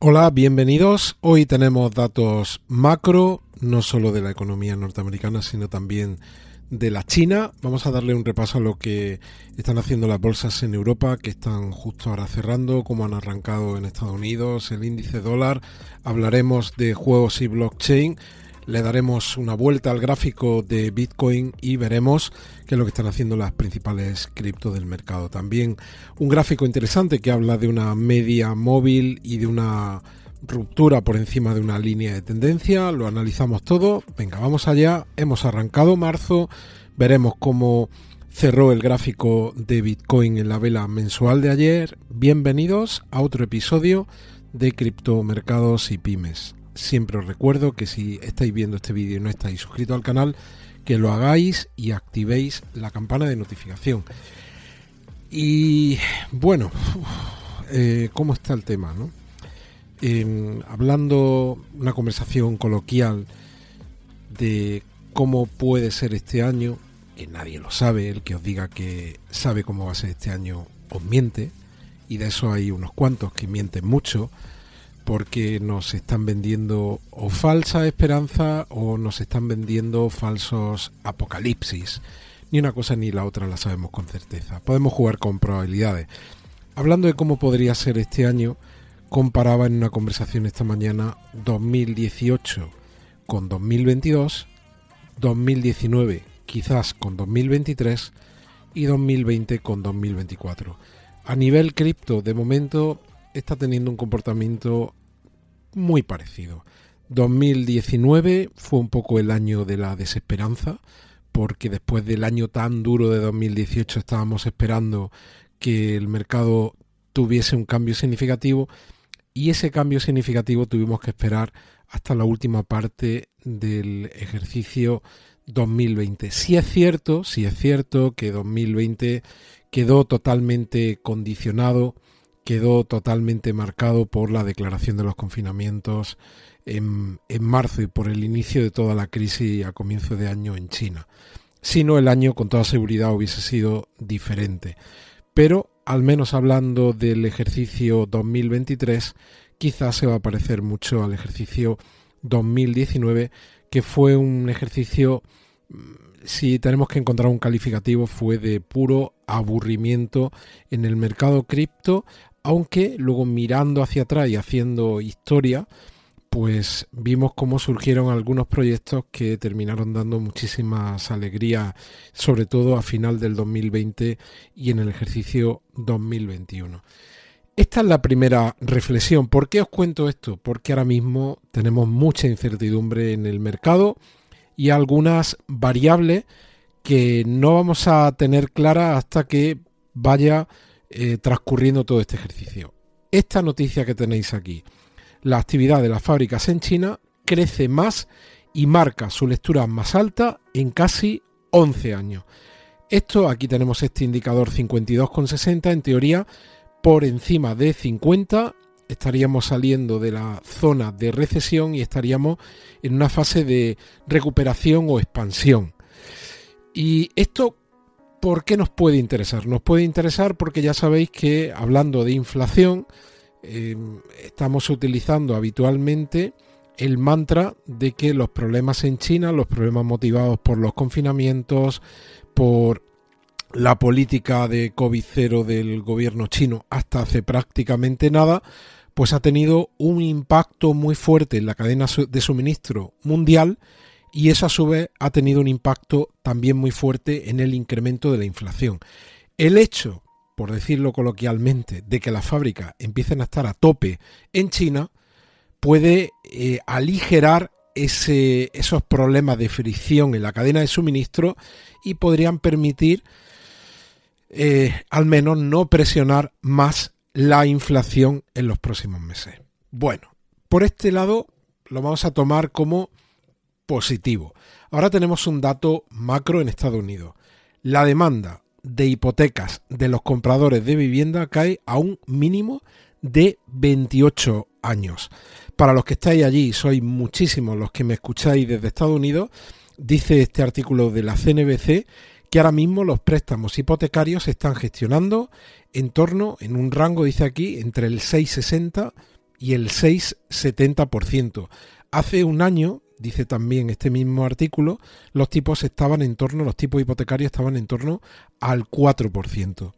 Hola, bienvenidos. Hoy tenemos datos macro, no solo de la economía norteamericana, sino también de la China. Vamos a darle un repaso a lo que están haciendo las bolsas en Europa, que están justo ahora cerrando, cómo han arrancado en Estados Unidos, el índice dólar. Hablaremos de juegos y blockchain le daremos una vuelta al gráfico de Bitcoin y veremos qué es lo que están haciendo las principales cripto del mercado. También un gráfico interesante que habla de una media móvil y de una ruptura por encima de una línea de tendencia. Lo analizamos todo. Venga, vamos allá. Hemos arrancado marzo. Veremos cómo cerró el gráfico de Bitcoin en la vela mensual de ayer. Bienvenidos a otro episodio de criptomercados y pymes siempre os recuerdo que si estáis viendo este vídeo y no estáis suscritos al canal, que lo hagáis y activéis la campana de notificación. Y bueno, eh, ¿cómo está el tema? No? hablando una conversación coloquial de cómo puede ser este año, que nadie lo sabe, el que os diga que sabe cómo va a ser este año os miente, y de eso hay unos cuantos que mienten mucho, porque nos están vendiendo o falsa esperanza o nos están vendiendo falsos apocalipsis. Ni una cosa ni la otra la sabemos con certeza. Podemos jugar con probabilidades. Hablando de cómo podría ser este año, comparaba en una conversación esta mañana 2018 con 2022, 2019 quizás con 2023 y 2020 con 2024. A nivel cripto, de momento está teniendo un comportamiento muy parecido. 2019 fue un poco el año de la desesperanza, porque después del año tan duro de 2018 estábamos esperando que el mercado tuviese un cambio significativo y ese cambio significativo tuvimos que esperar hasta la última parte del ejercicio 2020. Si es cierto, si es cierto que 2020 quedó totalmente condicionado quedó totalmente marcado por la declaración de los confinamientos en, marzo y por el inicio de toda la crisis a comienzo de año en China. Si no, el año con toda seguridad hubiese sido diferente. Pero, al menos hablando del ejercicio 2023, quizás se va a parecer mucho al ejercicio 2019, que fue un ejercicio, mm, si tenemos que encontrar un calificativo, fue de puro aburrimiento en el mercado cripto aunque luego mirando hacia atrás y haciendo historia, pues vimos cómo surgieron algunos proyectos que terminaron dando muchísimas alegrías, sobre todo a final del 2020 y en el ejercicio 2021. Esta es la primera reflexión. ¿Por qué os cuento esto? Porque ahora mismo tenemos mucha incertidumbre en el mercado y algunas variables que no vamos a tener claras hasta que vaya eh, transcurriendo todo este ejercicio. Esta noticia que tenéis aquí, la actividad de las fábricas en China crece más y marca su lectura más alta en casi 11 años. Esto, aquí tenemos este indicador 52,60, en teoría por encima de 50 estaríamos saliendo de la zona de recesión y estaríamos en una fase de recuperación o expansión. Y esto ¿Por qué nos puede interesar? Nos puede interesar porque ya sabéis que hablando de inflación, eh, estamos utilizando habitualmente el mantra de que los problemas en China, los problemas motivados por los confinamientos, por la política de COVID-0 del gobierno chino hasta hace prácticamente nada, pues ha tenido un impacto muy fuerte en la cadena de suministro mundial y eso a su vez ha tenido un impacto también muy fuerte en el incremento de la inflación. El hecho, por decirlo coloquialmente, de que las fábricas empiecen a estar a tope en China puede eh, aligerar ese, esos problemas de fricción en la cadena de suministro y podrían permitir eh, al menos no presionar más la inflación en los próximos meses. Bueno, por este lado lo vamos a tomar como positivo. Ahora tenemos un dato macro en Estados Unidos. La demanda de hipotecas de los compradores de vivienda cae a un mínimo de 28 años. Para los que estáis allí, sois muchísimos los que me escucháis desde Estados Unidos, dice este artículo de la CNBC que ahora mismo los préstamos hipotecarios se están gestionando en torno, en un rango, dice aquí, entre el 660 y el 6,70%. Hace un año, dice también este mismo artículo, los tipos estaban en torno, los tipos hipotecarios estaban en torno al 4%.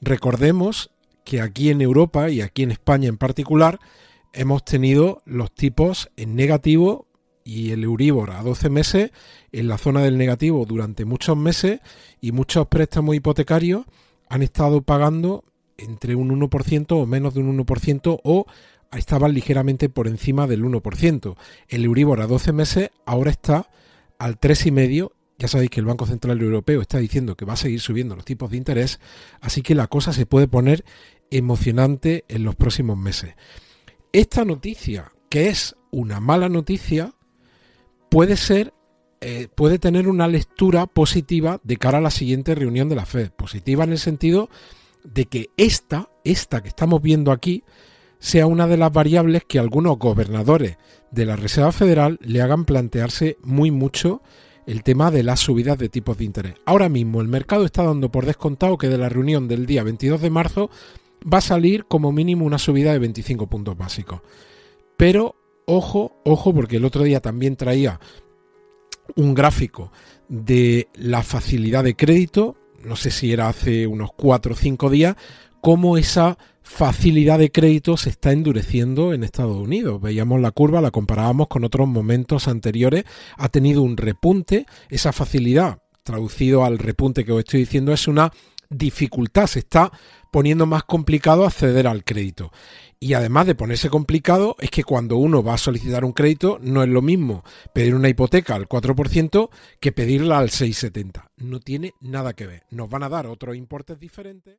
Recordemos que aquí en Europa y aquí en España en particular hemos tenido los tipos en negativo y el Euribor a 12 meses en la zona del negativo durante muchos meses y muchos préstamos hipotecarios han estado pagando entre un 1% o menos de un 1% o estaban ligeramente por encima del 1%. El Euribor a 12 meses ahora está al 3,5%. Ya sabéis que el Banco Central Europeo está diciendo que va a seguir subiendo los tipos de interés, así que la cosa se puede poner emocionante en los próximos meses. Esta noticia, que es una mala noticia, puede ser eh, puede tener una lectura positiva de cara a la siguiente reunión de la Fed. Positiva en el sentido de que esta, esta que estamos viendo aquí, sea una de las variables que algunos gobernadores de la Reserva Federal le hagan plantearse muy mucho el tema de las subidas de tipos de interés. Ahora mismo el mercado está dando por descontado que de la reunión del día 22 de marzo va a salir como mínimo una subida de 25 puntos básicos. Pero ojo, ojo, porque el otro día también traía un gráfico de la facilidad de crédito, no sé si era hace unos 4 o 5 días, cómo esa facilidad de crédito se está endureciendo en Estados Unidos. Veíamos la curva, la comparábamos con otros momentos anteriores, ha tenido un repunte, esa facilidad, traducido al repunte que os estoy diciendo, es una dificultad, se está poniendo más complicado acceder al crédito. Y además de ponerse complicado, es que cuando uno va a solicitar un crédito, no es lo mismo pedir una hipoteca al 4% que pedirla al 6,70. No tiene nada que ver. Nos van a dar otros importes diferentes.